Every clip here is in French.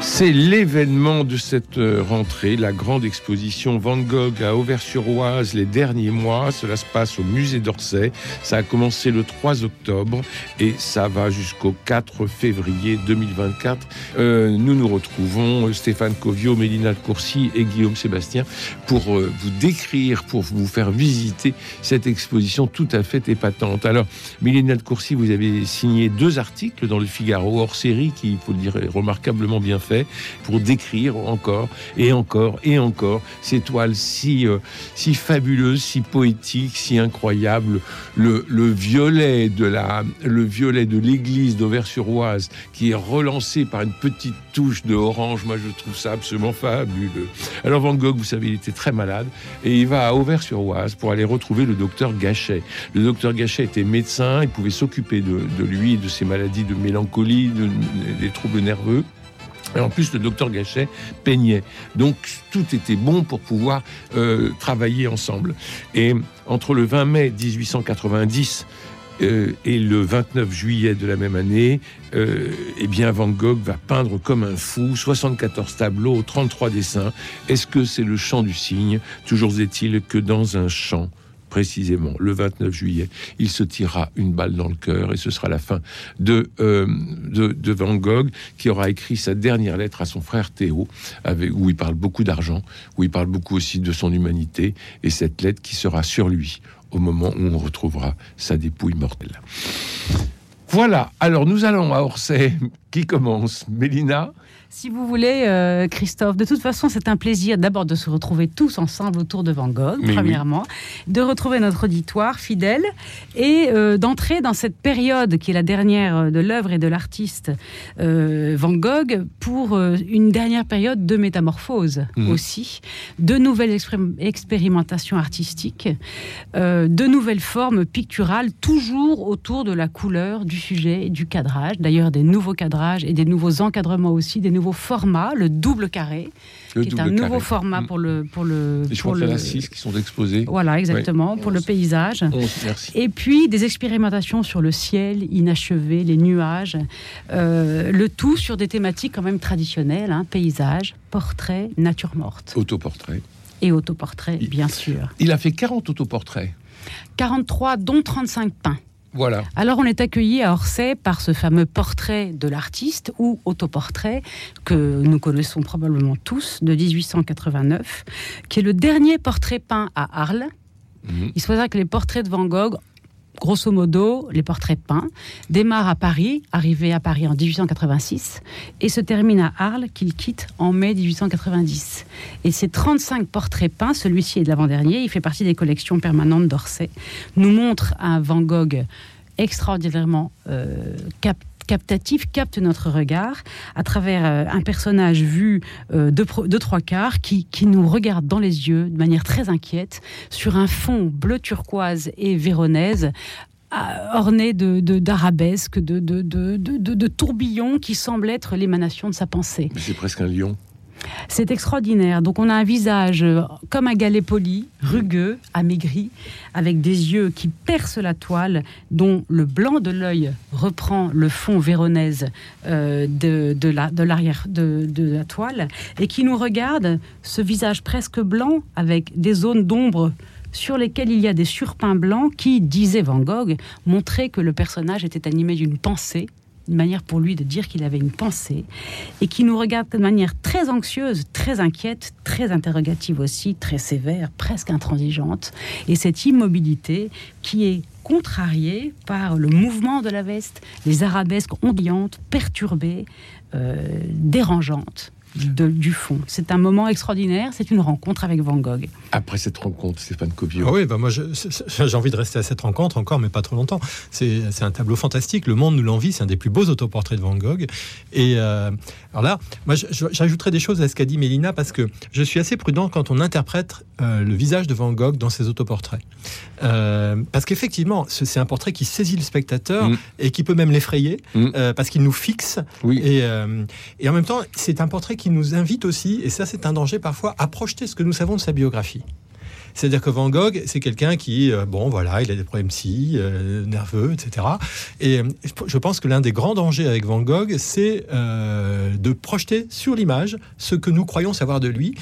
C'est l'événement de cette euh, rentrée, la grande exposition Van Gogh à Auvers-sur-Oise les derniers mois. Cela se passe au musée d'Orsay. Ça a commencé le 3 octobre et ça va jusqu'au 4 février 2024. Euh, nous nous retrouvons, euh, Stéphane Covio, Mélina de Courcy et Guillaume Sébastien, pour vous décrire, pour vous faire visiter cette exposition tout à fait épatante. Alors, Mélina de Courcy, vous avez signé deux articles dans le Figaro hors série qui, il faut le dire, est remarquablement bien fait pour décrire encore et encore et encore ces toiles si, euh, si fabuleuses, si poétiques, si incroyables. Le, le violet de la, le violet de l'église d'Auvers-sur-Oise qui est relancé par une petite touche de orange. Moi, je trouve ça absolument fabuleux. Alors Van Gogh, vous savez, il était très malade et il va à Auvers-sur-Oise pour aller retrouver le docteur Gachet. Le docteur Gachet était médecin, il pouvait s'occuper de, lui, de ses maladies de mélancolie, de, des troubles nerveux. Et en plus, le docteur Gachet peignait. Donc, tout était bon pour pouvoir euh, travailler ensemble. Et entre le 20 mai 1890 euh, et le 29 juillet de la même année, euh, eh bien Van Gogh va peindre comme un fou 74 tableaux, 33 dessins. Est-ce que c'est le chant du cygne? Toujours est-il que dans un champ, précisément le 29 juillet, il se tirera une balle dans le cœur et ce sera la fin de, euh, Van Gogh qui aura écrit sa dernière lettre à son frère Théo, où il parle beaucoup d'argent, où il parle beaucoup aussi de son humanité et cette lettre qui sera sur lui au moment où on retrouvera sa dépouille mortelle. Voilà, alors nous allons à Orsay qui commence. Mélina si vous voulez, euh, Christophe, de toute façon, c'est un plaisir d'abord de se retrouver tous ensemble autour de Van Gogh, Mais premièrement, de retrouver notre auditoire fidèle et euh, d'entrer dans cette période qui est la dernière de l'œuvre et de l'artiste euh, Van Gogh pour euh, une dernière période de métamorphose Mhm. aussi, de nouvelles expérim- expérimentations artistiques, euh, de nouvelles formes picturales, toujours autour de la couleur, du sujet, du cadrage, d'ailleurs des nouveaux cadrages et des nouveaux encadrements aussi, des nouveaux formats, le double carré, Le qui est un nouveau carré. format pour le pour le Et je pour crois qu'il y en le a six qui sont exposés. voilà exactement pour le paysage. Merci. Et puis des expérimentations sur le ciel inachevé, les nuages, euh, le tout sur des thématiques quand même traditionnelles, hein, paysage, portrait, nature morte Autoportrait. et autoportrait bien sûr. Il a fait 40 autoportraits. 43 dont 35 peints. Voilà. Alors on est accueilli à Orsay par ce fameux portrait de l'artiste ou autoportrait que nous connaissons probablement tous de 1889, qui est le dernier portrait peint à Arles. Mhm. Il se faudra que les portraits de Van Gogh, grosso modo, les portraits peints, démarrent à Paris, arrivé à Paris en 1886, et se terminent à Arles, qu'il quitte en mai 1890. Et ces 35 portraits peints, celui-ci est de l'avant-dernier, il fait partie des collections permanentes d'Orsay, nous montrent un Van Gogh extraordinairement euh, cap- captatif, capte notre regard à travers euh, un personnage vu euh, de, trois quarts qui, qui nous regarde dans les yeux de manière très inquiète sur un fond bleu turquoise et véronaise à- orné de d'arabesques, de, de, de, tourbillons qui semblent être l'émanation de sa pensée. C'est presque un lion. C'est extraordinaire. Donc on a un visage euh, comme un galet poli, rugueux, amaigri, avec des yeux qui percent la toile, dont le blanc de l'œil reprend le fond véronaise euh, de, la- l'arrière de, de la toile, et qui nous regarde, ce visage presque blanc, avec des zones d'ombre sur lesquelles il y a des surpeints blancs qui, disait Van Gogh, montraient que le personnage était animé d'une pensée, une manière pour lui de dire qu'il avait une pensée, et qui nous regarde de manière très anxieuse, très inquiète, très interrogative aussi, très sévère, presque intransigeante. Et cette immobilité qui est contrariée par le mouvement de la veste, les arabesques ondulantes, perturbées, euh, dérangeantes de- du fond. C'est un moment extraordinaire, c'est une rencontre avec Van Gogh. Après cette rencontre, Stéphane Covio. Ah oui, bah moi j'ai envie de rester à cette rencontre encore, mais pas trop longtemps. C'est c'est un tableau fantastique. Le monde nous l'envie. C'est un des plus beaux autoportraits de Van Gogh. Et euh, alors là, moi j'ajouterai des choses à ce qu'a dit Mélina parce que je suis assez prudent quand on interprète euh, le visage de Van Gogh dans ses autoportraits. Euh, parce qu'effectivement, ce- c'est un portrait qui saisit le spectateur Mm. et qui peut même l'effrayer Mm. euh, parce qu'il nous fixe Oui. et, euh, et en même temps, c'est un portrait qui nous invite aussi, et ça c'est un danger parfois, à projeter ce que nous savons de sa biographie. C'est-à-dire que Van Gogh, c'est quelqu'un qui, euh, bon, voilà, il a des problèmes psy, euh, nerveux, etc. Et euh, je pense que l'un des grands dangers avec Van Gogh, c'est de projeter sur l'image ce que nous croyons savoir de lui.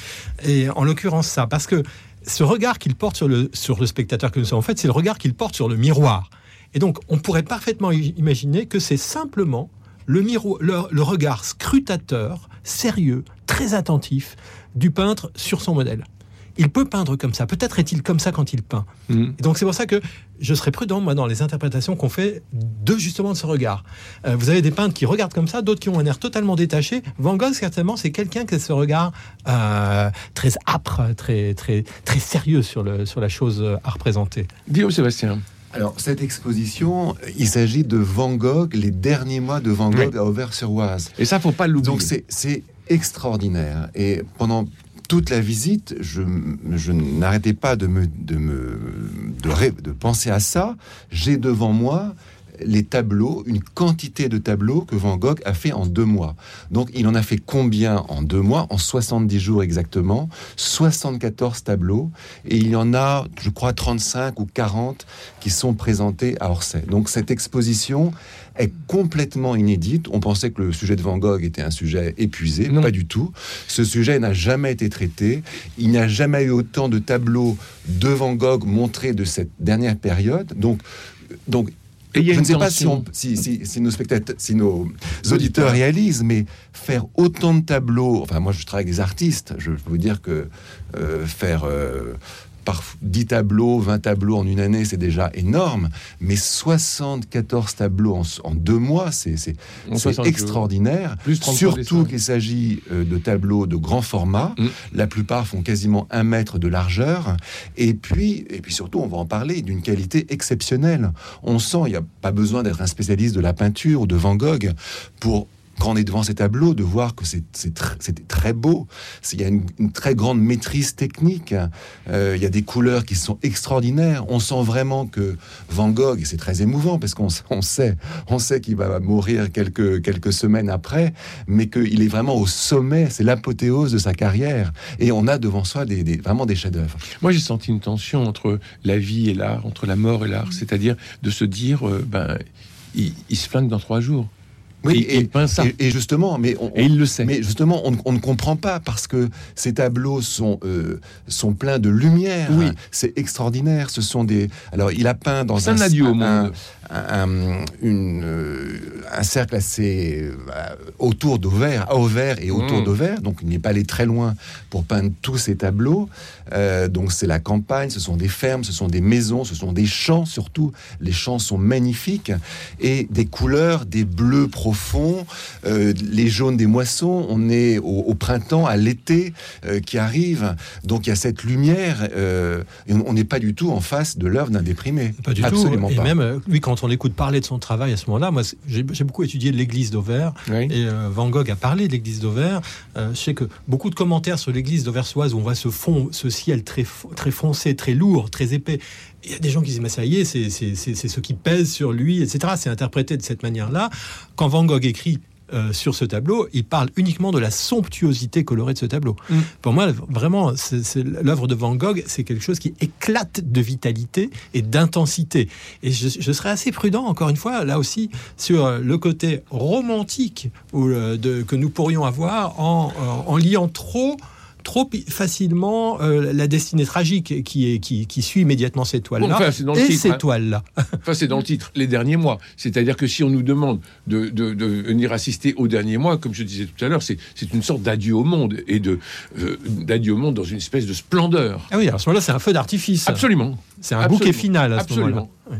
Et en l'occurrence, ça, parce que ce regard qu'il porte sur le, sur le spectateur que nous sommes, en fait, c'est le regard qu'il porte sur le miroir. Et donc, on pourrait parfaitement imaginer que c'est simplement le, miro- le, le regard scrutateur, sérieux, très attentif du peintre sur son modèle. Il peut peindre comme ça. Peut-être est-il comme ça quand il peint. Et donc c'est pour ça que je serais prudent moi dans les interprétations qu'on fait de justement de ce regard. Euh, vous avez des peintres qui regardent comme ça, d'autres qui ont un air totalement détaché. Van Gogh certainement c'est quelqu'un qui a ce regard euh, très âpre, très très très sérieux sur le sur la chose euh, à représenter. Guillaume Sébastien. Alors, cette exposition, il s'agit de Van Gogh, les derniers mois de Van Gogh Oui. à Auvers-sur-Oise. Et ça, faut pas l'oublier. Donc, c'est- extraordinaire. Et pendant toute la visite, je, je n'arrêtais pas de me, de me de penser à ça. J'ai devant moi les tableaux, une quantité de tableaux que Van Gogh a fait en deux mois. Donc, il en a fait combien en deux mois? En 70 jours exactement. 74 tableaux. Et il y en a, je crois, 35 ou 40 qui sont présentés à Orsay. Donc, cette exposition est complètement inédite. On pensait que le sujet de Van Gogh était un sujet épuisé. Non. Pas du tout. Ce sujet n'a jamais été traité. Il n'y a jamais eu autant de tableaux de Van Gogh montrés de cette dernière période. Donc, donc Et je ne sais pas si, tension. on- si, si- si nos spectateurs, si nos auditeurs réalisent, mais faire autant de tableaux. Enfin, moi, je travaille avec des artistes. Je peux vous dire que euh, faire euh, par 10 tableaux, 20 tableaux en une année, c'est déjà énorme. Mais 74 tableaux en, en deux mois, c'est c'est- En c'est 60 jours. extraordinaire. Plus 33 Surtout qu'il s'agit euh, de tableaux de grand format. Mm. La plupart font quasiment un mètre de largeur. Et puis, et puis surtout, on va en parler, d'une qualité exceptionnelle. On sent, il n'y a pas besoin d'être un spécialiste de la peinture ou de Van Gogh pour quand on est devant ces tableaux, de voir que c'est tr- très beau. Il y a une, une très grande maîtrise technique. Euh, il y a des couleurs qui sont extraordinaires. On sent vraiment que Van Gogh, et c'est très émouvant parce qu'on on sait, on sait qu'il va mourir quelques, quelques semaines après, mais qu'il est vraiment au sommet. C'est l'apothéose de sa carrière. Et on a devant soi des, des- vraiment des chefs-d'œuvre. Moi, j'ai senti une tension entre la vie et l'art, entre la mort et Mm. l'art. C'est-à-dire de se dire, euh, ben, il, il se flingue dans trois jours. Oui, Et- il peint ça. Et, et justement, mais on, Et il le sait. Mais justement, on, on ne comprend pas parce que ces tableaux sont euh, sont pleins de lumière. Oui. c'est extraordinaire. Ce sont des. Alors, il a peint dans C'est un un au un- monde. un, un- une, euh, un cercle assez euh, autour d'Auvers, à Auvers et autour Mm. d'Auvers. Donc, il n'est pas allé très loin pour peindre tous ces tableaux. Donc, c'est la campagne, ce sont des fermes, ce sont des maisons, ce sont des champs surtout. Les champs sont magnifiques et des couleurs, des bleus profonds, euh, les jaunes des moissons. On est au, au printemps, à l'été euh, qui arrive. Donc, il y a cette lumière. euh, et on n'est pas du tout en face de l'œuvre d'un déprimé. Pas du Absolument tout. Et pas. même lui, quand on l'écoute parler de son travail à ce moment-là, moi, j'ai beaucoup étudié l'église d'Auvers. Oui. Et Van Gogh a parlé de l'église d'Auvers. Je sais que beaucoup de commentaires sur l'église d'Auversoise où on voit ce fond, ce ciel très, très foncé, très lourd, très épais. Il y a des gens qui disent, mais ça y est, c'est c'est- c'est- c'est ce qui pèse sur lui, etc. C'est interprété de cette manière-là. Quand Van Gogh écrit euh, sur ce tableau, il parle uniquement de la somptuosité colorée de ce tableau. Mm. Pour moi, vraiment, l'œuvre de Van Gogh, c'est quelque chose qui éclate de vitalité et d'intensité. Et je, je serais assez prudent, encore une fois, là aussi, sur euh, le côté romantique ou, euh, de, que nous pourrions avoir en, en- en liant trop trop facilement euh, la destinée tragique qui, est, qui, qui suit immédiatement ces toiles-là Enfin, c'est dans le et titre, ces hein. toiles-là. Enfin, c'est dans le titre, les derniers mois. C'est-à-dire que si on nous demande de, de- de venir assister aux derniers mois, comme je disais tout à l'heure, c'est une sorte d'adieu au monde et de euh, d'adieu au monde dans une espèce de splendeur. Ah oui, à ce moment-là, c'est un feu d'artifice. Absolument. C'est un Absolument. bouquet final à ce Absolument. moment-là.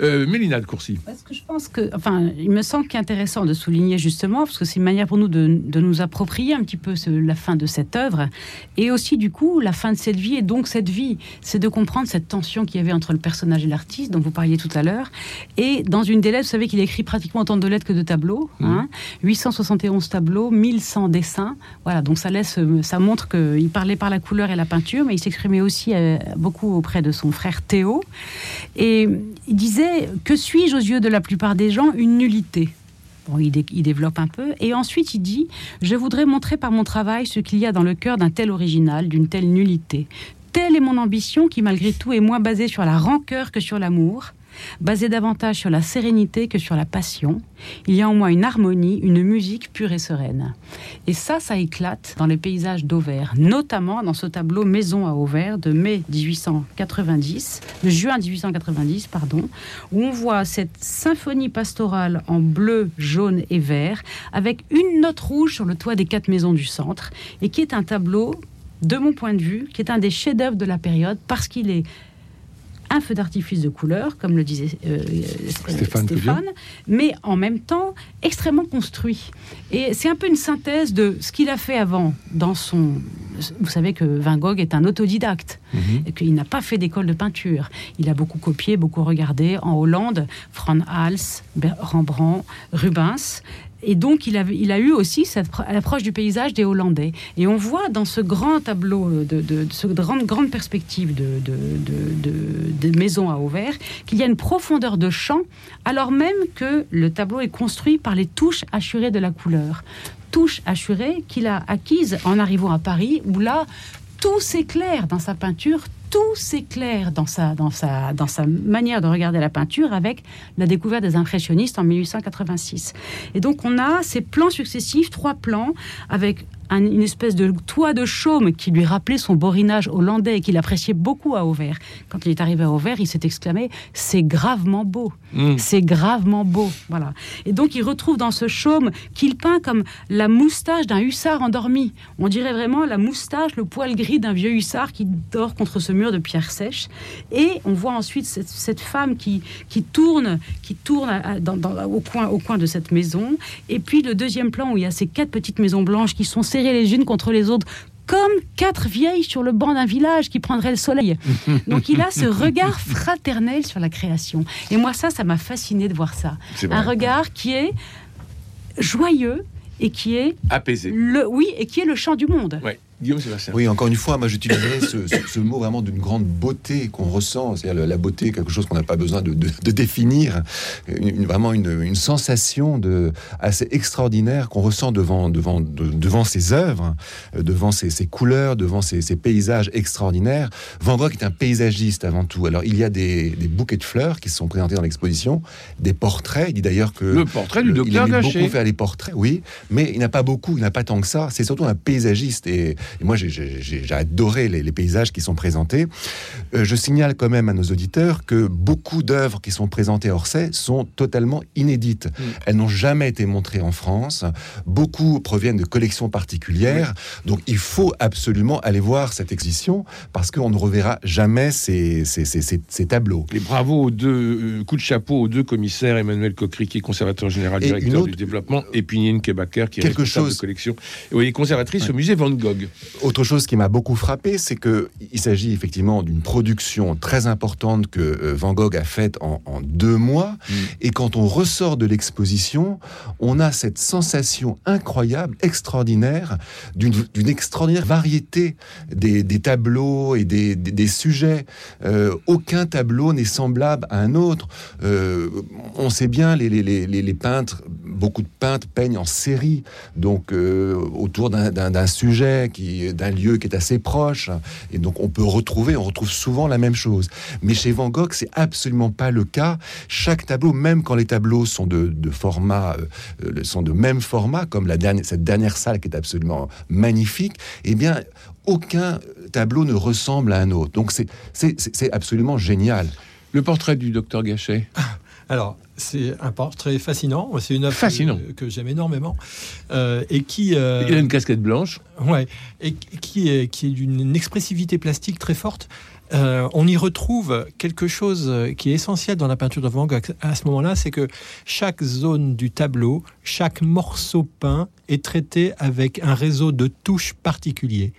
Euh, Mélina de Courcy. Parce que je pense que, enfin, il me semble qu'il est intéressant de souligner justement, parce que c'est une manière pour nous de, de nous approprier un petit peu ce- la fin de cette œuvre, et aussi du coup la fin de cette vie, et donc cette vie, c'est de comprendre cette tension qu'il y avait entre le personnage et l'artiste, dont vous parliez tout à l'heure. Et dans une des lettres, vous savez qu'il écrit pratiquement autant de lettres que de tableaux, hein, 871 tableaux, 1100 dessins. Voilà, donc ça laisse, ça montre qu'il parlait par la couleur et la peinture, mais il s'exprimait aussi euh, beaucoup auprès de son frère Théo. Et il disait Que suis-je aux yeux de la plupart des gens Une nullité? Bon, il, il développe un peu. Et ensuite, il dit Je voudrais montrer par mon travail ce qu'il y a dans le cœur d'un tel original, d'une telle nullité. Telle est mon ambition qui malgré tout est moins basée sur la rancœur que sur l'amour basé davantage sur la sérénité que sur la passion. Il y a en moi une harmonie, une musique pure et sereine. Et ça, ça éclate dans les paysages d'Auvers, notamment dans ce tableau Maison à Auvers de mai 1890, de juin 1890, pardon, où on voit cette symphonie pastorale en bleu, jaune et vert, avec une note rouge sur le toit des quatre maisons du centre, et qui est un tableau de mon point de vue, qui est un des chefs-d'œuvre de la période parce qu'il est un feu d'artifice de couleur, comme le disait euh, Stéphane, mais en même temps extrêmement construit. Et c'est un peu une synthèse de ce qu'il a fait avant dans son... Vous savez que Van Gogh est un autodidacte, mhm. et qu'il n'a pas fait d'école de peinture. Il a beaucoup copié, beaucoup regardé en Hollande, Frans Hals, Rembrandt, Rubens. Et donc, il a, eu aussi cette approche du paysage des Hollandais. Et on voit dans ce grand tableau, de, de, de cette grande, grande perspective de, de, maisons à Auvers, qu'il y a une profondeur de champ, alors même que le tableau est construit par les touches assurées de la couleur. Touches assurées qu'il a acquises en arrivant à Paris, où là, tout s'éclaire dans sa peinture, tout s'éclaire dans sa, dans, sa, dans sa manière de regarder la peinture avec la découverte des impressionnistes en 1886. Et donc on a ces plans successifs, trois plans, avec une espèce de toit de chaume qui lui rappelait son borinage hollandais et qu'il appréciait beaucoup à Auvers. Quand il est arrivé à Auvers, il s'est exclamé C'est gravement beau. Mm. C'est gravement beau. Voilà. Et donc il retrouve dans ce chaume qu'il peint comme la moustache d'un hussard endormi. On dirait vraiment la moustache, le poil gris d'un vieux hussard qui dort contre ce mur de pierre sèche. Et on voit ensuite cette, femme qui, qui tourne, qui tourne au, coin, au coin de cette maison. Et puis le deuxième plan où il y a ces quatre petites maisons blanches qui sont les unes contre les autres comme quatre vieilles sur le banc d'un village qui prendraient le soleil. Donc il a ce regard fraternel sur la création. Et moi ça, ça m'a fasciné de voir ça. Un regard qui est joyeux et qui est apaisé. Le, oui, et qui est le chant du monde. Oui, encore une fois, moi j'utiliserais ce, mot vraiment d'une grande beauté qu'on ressent, c'est-à-dire la beauté, quelque chose qu'on n'a pas besoin de, définir, une, vraiment une, sensation de, assez extraordinaire qu'on ressent devant, devant, devant ses œuvres, devant ses, couleurs, devant ses, paysages extraordinaires. Van Gogh est un paysagiste avant tout. Alors il y a des, bouquets de fleurs qui sont présentés dans l'exposition, des portraits. Il dit d'ailleurs que le portrait du docteur Il aime beaucoup faire les portraits, oui, mais il n'a pas beaucoup, il n'a pas tant que ça. C'est surtout un paysagiste et et moi, j'ai adoré les, paysages qui sont présentés. Euh, je signale quand même à nos auditeurs que beaucoup d'œuvres qui sont présentées à Orsay sont totalement inédites. Mm. Elles n'ont jamais été montrées en France. Beaucoup proviennent de collections particulières. Donc, il faut absolument aller voir cette exposition parce qu'on ne reverra jamais ces, ces, tableaux. Et bravo aux deux euh, coups de chapeau aux deux commissaires, Emmanuel Coquery, qui est conservateur général directeur du développement, et Pinine Kebaker, qui est quelque responsable chose... de collection. Et oui, conservatrice au musée Van Gogh. Autre chose qui m'a beaucoup frappé, c'est que il s'agit effectivement d'une production très importante que euh, Van Gogh a faite en, deux mois. Mm. Et quand on ressort de l'exposition, on a cette sensation incroyable, extraordinaire, d'une extraordinaire variété des, tableaux et des, sujets. Euh, aucun tableau n'est semblable à un autre. Euh, on sait bien, les, les, peintres, beaucoup de peintres peignent en série, donc autour d'un sujet qui d'un lieu qui est assez proche. Et donc on peut retrouver, on retrouve souvent la même chose. Mais chez Van Gogh, c'est absolument pas le cas. Chaque tableau, même quand les tableaux sont de, format, euh, sont de même format, comme la dernière, cette dernière salle qui est absolument magnifique, eh bien aucun tableau ne ressemble à un autre. Donc c'est absolument génial. Le portrait du docteur Gachet. Alors, c'est un portrait fascinant. C'est une œuvre que, j'aime énormément euh, et qui. Euh, Il a une casquette blanche. Ouais, et qui est qui est d'une expressivité plastique très forte. Euh, on y retrouve quelque chose qui est essentiel dans la peinture de Van Gogh à ce moment-là, c'est que chaque zone du tableau, chaque morceau peint est traité avec un réseau de touches particuliers.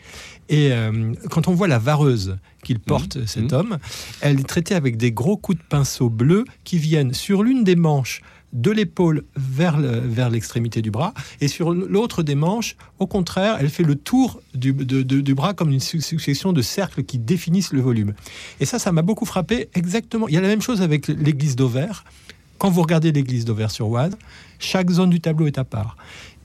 Et euh, quand on voit la vareuse qu'il porte, mmh. cet mmh. homme, elle est traitée avec des gros coups de pinceau bleus qui viennent sur l'une des manches de l'épaule vers, vers l'extrémité du bras, et sur l'autre des manches, au contraire, elle fait le tour du, du bras comme une succession de cercles qui définissent le volume. Et ça, ça m'a beaucoup frappé exactement. Il y a la même chose avec l'église d'Auvers. Quand vous regardez l'église d'Auvers-sur-Oise, chaque zone du tableau est à part.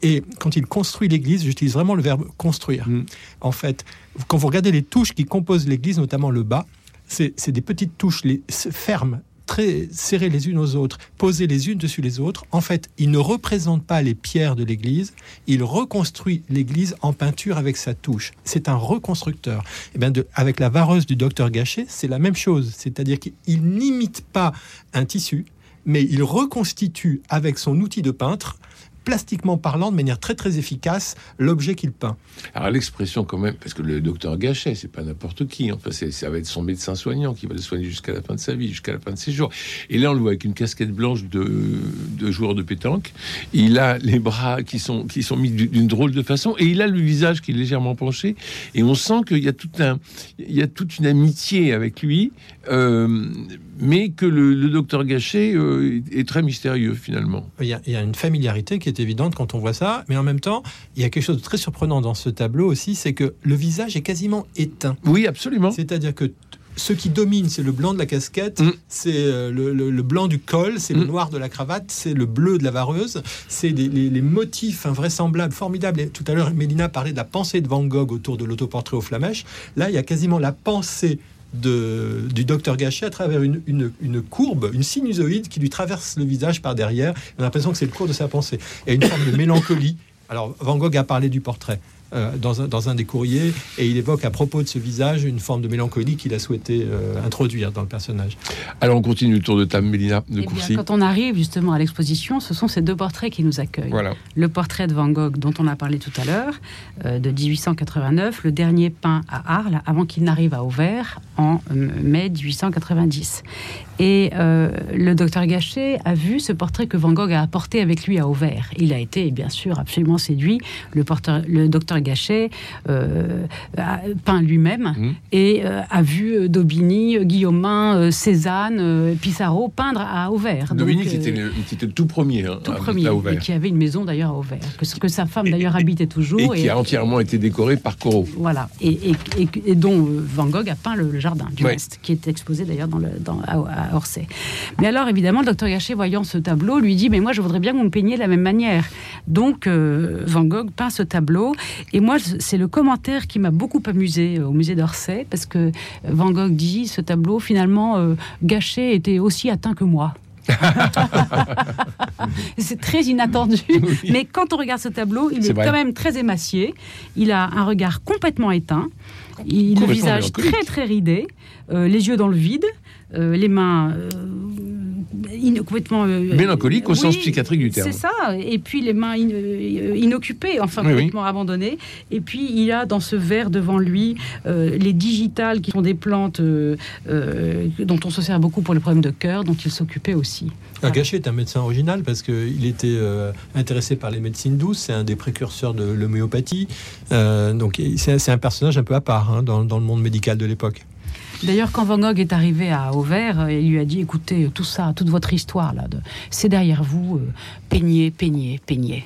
Et quand il construit l'église, j'utilise vraiment le verbe construire. Mm. En fait, quand vous regardez les touches qui composent l'église, notamment le bas, c'est c'est des petites touches les, fermes, très serrées les unes aux autres, posées les unes dessus les autres. En fait, il ne représente pas les pierres de l'église, il reconstruit l'église en peinture avec sa touche. C'est un reconstructeur. Et bien, avec la vareuse du docteur Gachet, c'est la même chose. C'est-à-dire qu'il n'imite pas un tissu, mais il reconstitue avec son outil de peintre, plastiquement parlant, de manière très très efficace, l'objet qu'il peint. Alors l'expression quand même, parce que le docteur Gachet, c'est pas n'importe qui. Enfin, ça va être son médecin soignant qui va le soigner jusqu'à la fin de sa vie, jusqu'à la fin de ses jours. Et là, on le voit avec une casquette blanche de, de joueur de pétanque. Il a les bras qui sont qui sont mis d'une drôle de façon, et il a le visage qui est légèrement penché. Et on sent qu'il y a tout un, il y a toute une amitié avec lui, euh, mais que le, le docteur Gachet euh, est, est très mystérieux finalement. Il y, a, il y a une familiarité qui est évidente quand on voit ça, mais en même temps, il y a quelque chose de très surprenant dans ce tableau aussi, c'est que le visage est quasiment éteint. Oui, absolument. C'est-à-dire que ce qui domine, c'est le blanc de la casquette, Mm. c'est euh, le, le- le blanc du col, c'est le Mm. noir de la cravate, c'est le bleu de la vareuse, c'est les, les- les motifs invraisemblables, formidables. Et tout à l'heure, Mélina parlait de la pensée de Van Gogh autour de l'autoportrait aux flamèches. Là, il y a quasiment la pensée du docteur Gachet à travers une, une- une courbe, une sinusoïde qui lui traverse le visage par derrière. On a l'impression que c'est le cours de sa pensée. Il y a une forme de mélancolie. Alors, Van Gogh a parlé du portrait. Euh, dans, un, dans un des courriers et il évoque à propos de ce visage une forme de mélancolie qu'il a souhaité euh, introduire dans le personnage. Alors on continue le tour de table, Mélina de Eh bien, Courcy. quand on arrive justement à l'exposition, ce sont ces deux portraits qui nous accueillent. Voilà. Le portrait de Van Gogh dont on a parlé tout à l'heure, euh, de 1889, le dernier peint à Arles avant qu'il n'arrive à Auvers en euh, mai 1890. Et euh, le docteur Gachet a vu ce portrait que Van Gogh a apporté avec lui à Auvers. Il a été bien sûr absolument séduit. Le, porteur- le docteur Gachet euh, a peint lui-même Mhm. et euh, a vu euh, Daubigny, Guillaumin, Cézanne, Pissarro peindre à Auvers. Était, le, qui était le tout premier. hein, tout à- premier, à et Auvers. qui avait une maison d'ailleurs à Auvers, que, que sa femme d'ailleurs habitait toujours. Et qui a entièrement été décoré par Corot. Voilà, et, dont Van Gogh a peint le, le jardin du Ouais. reste, qui est exposé d'ailleurs dans le, dans, à, à Orsay. Mais alors, évidemment, le docteur Gachet, voyant ce tableau, lui dit Mais moi, je voudrais bien que vous me peigniez de la même manière. Donc, euh, Van Gogh peint ce tableau. Et moi, c'est le commentaire qui m'a beaucoup amusé euh, au musée d'Orsay, parce que Van Gogh dit Ce tableau, finalement, euh, Gachet était aussi atteint que moi. c'est très inattendu, mais quand on regarde ce tableau, il est, quand même très émacié. Il a un regard complètement éteint, il, le visage très très ridé, euh, les yeux dans le vide, euh, les mains euh, in- complètement euh, Mélancolique au sens psychiatrique du terme. C'est ça, et puis les mains in- inoccupées, enfin Oui, oui. complètement abandonnées. Et puis il a dans ce verre devant lui euh, les digitales qui sont des plantes euh, euh, dont on se sert beaucoup pour les problèmes de cœur, dont il s'occupait aussi. Ah, Gachet est un médecin original parce qu'il était euh, intéressé par les médecines douces, c'est un des précurseurs de l'homéopathie. Euh, donc c'est c'est un personnage un peu à part hein, dans, dans le monde médical de l'époque. D'ailleurs, quand Van Gogh est arrivé à Auvers, euh, il lui a dit écoutez, tout ça, toute votre histoire là, de- c'est derrière vous, euh, peignez, peignez, peignez.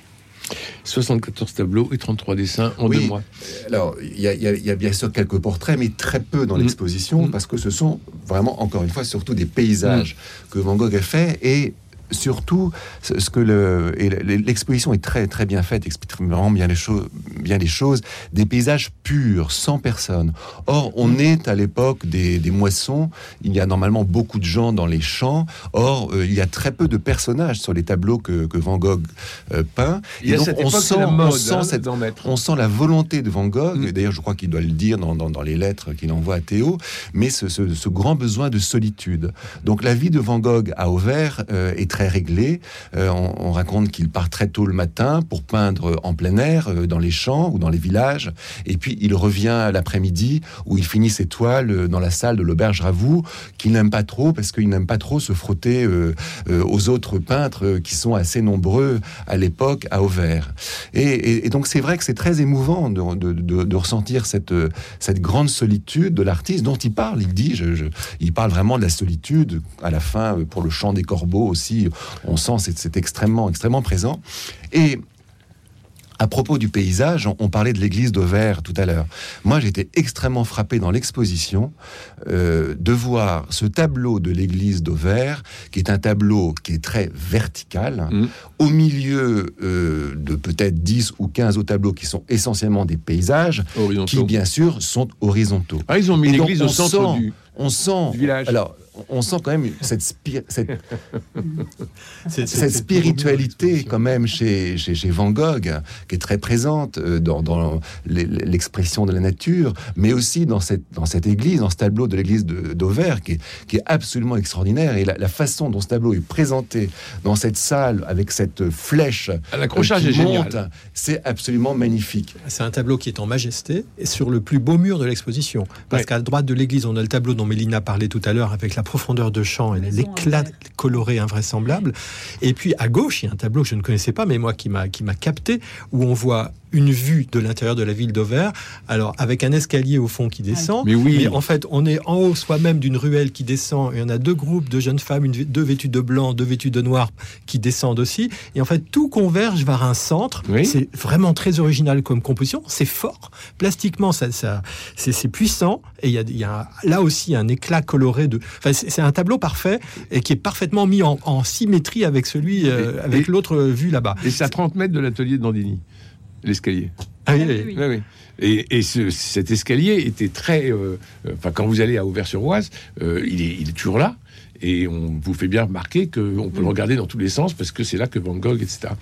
74 tableaux et 33 dessins en Oui. deux mois. Alors, il y, a- y y bien sûr quelques portraits, mais très peu dans Mm. l'exposition, Mm. parce que ce sont vraiment, encore une fois, surtout des paysages que Van Gogh a fait, et surtout, ce que le, et l'exposition est très très bien faite, explique vraiment bien les choses, bien les choses, des paysages purs, sans personne. Or, on est à l'époque des, des moissons. Il y a normalement beaucoup de gens dans les champs. Or, euh, il y a très peu de personnages sur les tableaux que, que Van Gogh euh, peint. A donc, on sent, la on mode sent hein, cette on sent la volonté de Van Gogh, Mm. et d'ailleurs je crois qu'il doit le dire dans, dans- dans les lettres qu'il envoie à Théo, mais ce, ce- ce grand besoin de solitude. Donc la vie de Van Gogh à Auvers euh, est très réglée. Euh, on, on raconte qu'il part très tôt le matin pour peindre en plein air, euh, dans les champs ou dans les villages, et puis il revient l'après-midi où il finit ses toiles euh, dans la salle de l'auberge Ravoux, qu'il n'aime pas trop parce qu'il n'aime pas trop se frotter aux autres peintres qui sont assez nombreux à l'époque à Auvers. Et, donc c'est vrai que c'est très émouvant de, ressentir cette, grande solitude de l'artiste dont il parle. Il dit, je, il parle vraiment de la solitude. À la fin, pour le chant des corbeaux aussi, on sent c'est, c'est extrêmement, extrêmement présent. Et À propos du paysage, on, parlait de l'église d'Auvers tout à l'heure. Moi, j'étais extrêmement frappé dans l'exposition euh, de voir ce tableau de l'église d'Auvers, qui est un tableau qui est très vertical, Mm. au milieu euh, de peut-être 10 ou 15 autres tableaux qui sont essentiellement des paysages, qui bien sûr sont horizontaux. Ah, ils ont mis l'église au centre sent- du, On sent, du village. alors, on sent quand même cette, cette spiritualité quand même chez, chez, chez Van Gogh, qui est très présente euh, dans, dans l'e- l'expression de la nature, mais aussi dans cette, dans cette église, dans ce tableau de l'église d'Auvers, qui, est- qui est absolument extraordinaire. Et la, la façon dont ce tableau est présenté dans cette salle, avec cette flèche Ah, L'accrochage euh, est monte, génial. c'est absolument magnifique. C'est un tableau qui est en majesté et sur le plus beau mur de l'exposition. Parce Ouais. qu'à droite de l'église, on a le tableau dont Mélina parlait tout à l'heure avec la profondeur de champ et l'éclat coloré invraisemblable. Et puis à gauche, il y a un tableau que je ne connaissais pas, mais moi qui m'a qui m'a capté, où on voit une vue de l'intérieur de la ville d'Auvers, alors avec un escalier au fond qui descend. Mais oui. Mais en fait, on est en haut soi-même d'une ruelle qui descend. Et on a deux groupes de jeunes femmes, une, deux vêtues de blanc, deux vêtues de noir, qui descendent aussi. Et en fait, tout converge vers un centre. Oui. C'est vraiment très original comme composition. C'est fort. Plastiquement, ça, ça, c'est puissant. Et il y a, il y a là aussi un éclat coloré de. Enfin, c'est un tableau parfait et qui est parfaitement mis en, en symétrie avec celui, euh, Et- avec l'autre vue là-bas. Et c'est à 30 mètres de l'atelier de Dandini, l'escalier. Ah oui, oui. oui. Et, et ce- cet escalier était très. euh, euh, Enfin, quand vous allez à Auvers-sur-Oise, euh, il, est, il est toujours là. Et on vous fait bien remarquer qu'on peut le regarder dans tous les sens parce que c'est là que Van Gogh, etc.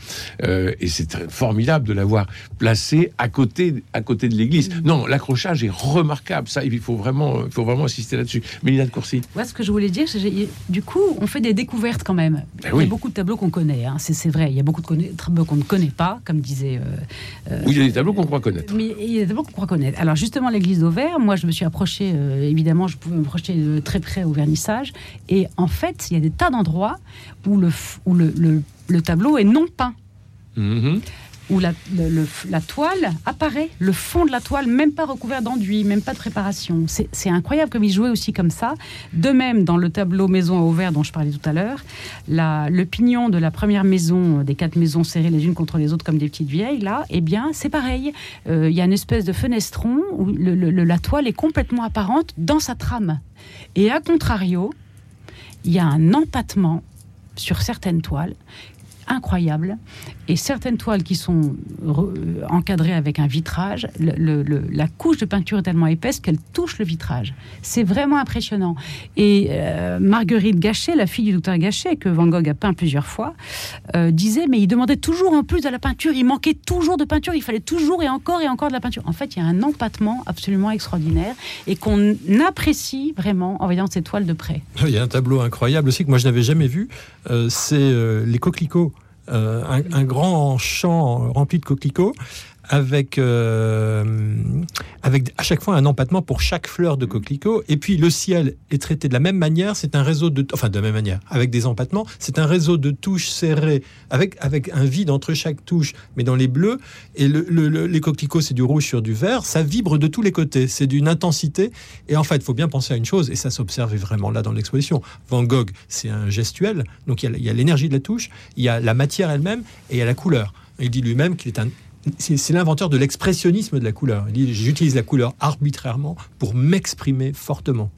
Euh, et c'est formidable de l'avoir placé à côté, à côté de l'église. Non, l'accrochage est remarquable. Ça, il faut vraiment, il faut vraiment insister là-dessus. Mélina de Courcy. Ouais, ce que je voulais dire, c'est que du coup, on fait des découvertes quand même. Ben Il oui. y a beaucoup de tableaux qu'on connaît, hein, c'est vrai. Il y a beaucoup de tableaux qu'on ne connaît pas, comme disait. euh, Oui, il y a des tableaux qu'on croit connaître. Mais il y a des tableaux qu'on croit connaître. Alors justement, l'église d'Auvers, moi je me suis approchée, euh, évidemment, je pouvais me projeter de très près au vernissage. Et en fait, il y a des tas d'endroits où, le, f- où le, le- le tableau est non peint. Mhm. où la, le- le- la toile apparaît, le fond de la toile, même pas recouvert d'enduit, même pas de préparation. C'est incroyable comme il jouait aussi comme ça. De même, dans le tableau Maison à Auvers dont je parlais tout à l'heure, le pignon de la première maison, euh, des quatre maisons serrées les unes contre les autres comme des petites vieilles, là, eh bien, c'est pareil. Euh, Il y a une espèce de fenestron où le- le- le- la toile est complètement apparente dans sa trame. Et à contrario, il y a un empattement sur certaines toiles incroyable et certaines toiles qui sont euh, encadrées avec un vitrage, la couche de peinture est tellement épaisse qu'elle touche le vitrage. C'est vraiment impressionnant. Et euh, Marguerite Gachet, la fille du docteur Gachet, que Van Gogh a peint plusieurs fois, euh, disait mais il demandait toujours en plus de la peinture, il manquait toujours de peinture, il fallait toujours et encore et encore de la peinture. En fait, il y a un empattement absolument extraordinaire et qu'on apprécie vraiment en voyant ces toiles de près. Il y a un tableau incroyable aussi que moi je n'avais jamais vu. c'est les coquelicots. Euh, un, un grand champ rempli de coquelicots avec, euh, avec à chaque fois un empattement pour chaque fleur de coquelicot. Et puis le ciel est traité de la même manière. C'est un réseau de, enfin de la même manière, avec des empattements. C'est un réseau de touches serrées avec, avec un vide entre chaque touche, mais dans les bleus. Et le, le- le- les coquelicots, c'est du rouge sur du vert. Ça vibre de tous les côtés. C'est d'une intensité. Et en fait, il faut bien penser à une chose, et ça s'observe vraiment là dans l'exposition. Van Gogh, c'est un gestuel. Donc il y a l'énergie de la touche, il y a la matière elle-même, et il y a la couleur. Il dit lui-même qu'il est un c'est l'inventeur de l'expressionnisme de la couleur. Il dit j'utilise la couleur arbitrairement pour m'exprimer fortement.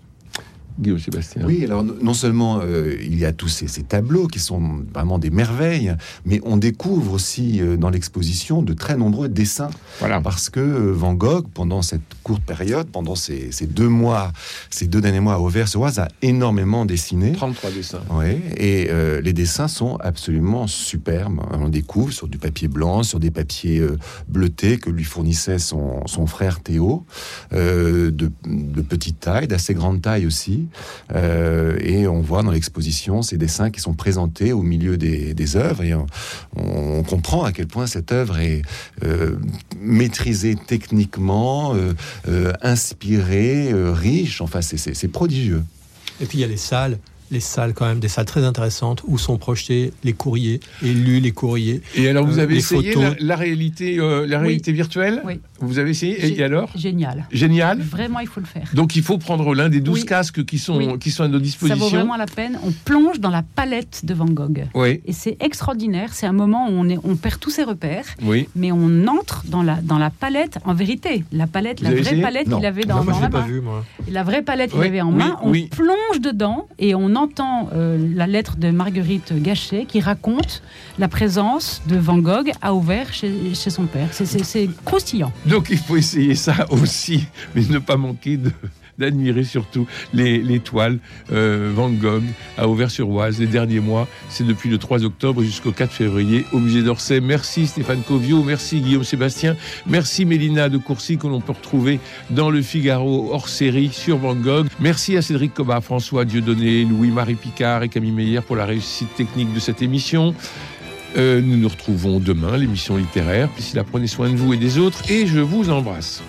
Guillaume Sébastien. Oui, alors non seulement euh, il y a tous ces, ces tableaux qui sont vraiment des merveilles, mais on découvre aussi euh, dans l'exposition de très nombreux dessins. Voilà. Parce que euh, Van Gogh, pendant cette courte période, pendant ces, ces deux mois, ces deux derniers mois à Auvers-sur-Oise, a énormément dessiné. 33 dessins. Oui, et euh, les dessins sont absolument superbes. On découvre sur du papier blanc, sur des papiers euh, bleutés que lui fournissait son, son frère Théo, euh, de, de petite taille, d'assez grande taille aussi. Euh, et on voit dans l'exposition ces dessins qui sont présentés au milieu des, des œuvres. Et on, on comprend à quel point cette œuvre est euh, maîtrisée techniquement, euh, euh, inspirée, euh, riche. Enfin, c'est- c'est c'est prodigieux. Et puis il y a les salles, les salles quand même, des salles très intéressantes où sont projetés les courriers et lus les courriers. Et alors, vous Euh, avez les essayé la, la réalité, euh, la Oui. réalité virtuelle? Oui. Vous avez essayé et, alors Génial. Génial. Vraiment, il faut le faire. Donc il faut prendre l'un des 12 Oui. casques qui sont, Oui. qui sont à nos Ça dispositions. vaut vraiment la peine. On plonge dans la palette de Van Gogh. Oui, Et c'est extraordinaire. C'est un moment où on, est, on perd tous ses repères, oui. mais on entre dans la, dans la palette en vérité. La palette, Vous la vraie palette qu'il avait dans, Non, moi, dans je la l'ai pas main. vu, moi. La vraie palette qu'il Oui, avait en oui, main, on oui. plonge dedans et on entend euh, la lettre de Marguerite Gachet qui raconte la présence de Van Gogh à Auvers chez, chez son père. C'est croustillant. Donc il faut essayer ça aussi, mais ne pas manquer d'admirer surtout les, les toiles euh, Van Gogh à Auvers-sur-Oise les derniers mois. C'est depuis le 3 octobre jusqu'au 4 février au musée d'Orsay. Merci Stéphane Covio, merci Guillaume Sébastien, merci Mélina de Courcy que l'on peut retrouver dans le Figaro hors série sur Van Gogh. Merci à Cédric Cobat, François Dieudonné, Louis-Marie Picard et Camille Meyer pour la réussite technique de cette émission. Euh, nous nous retrouvons demain, l'émission littéraire. Là, prenez soin de vous et des autres et je vous embrasse.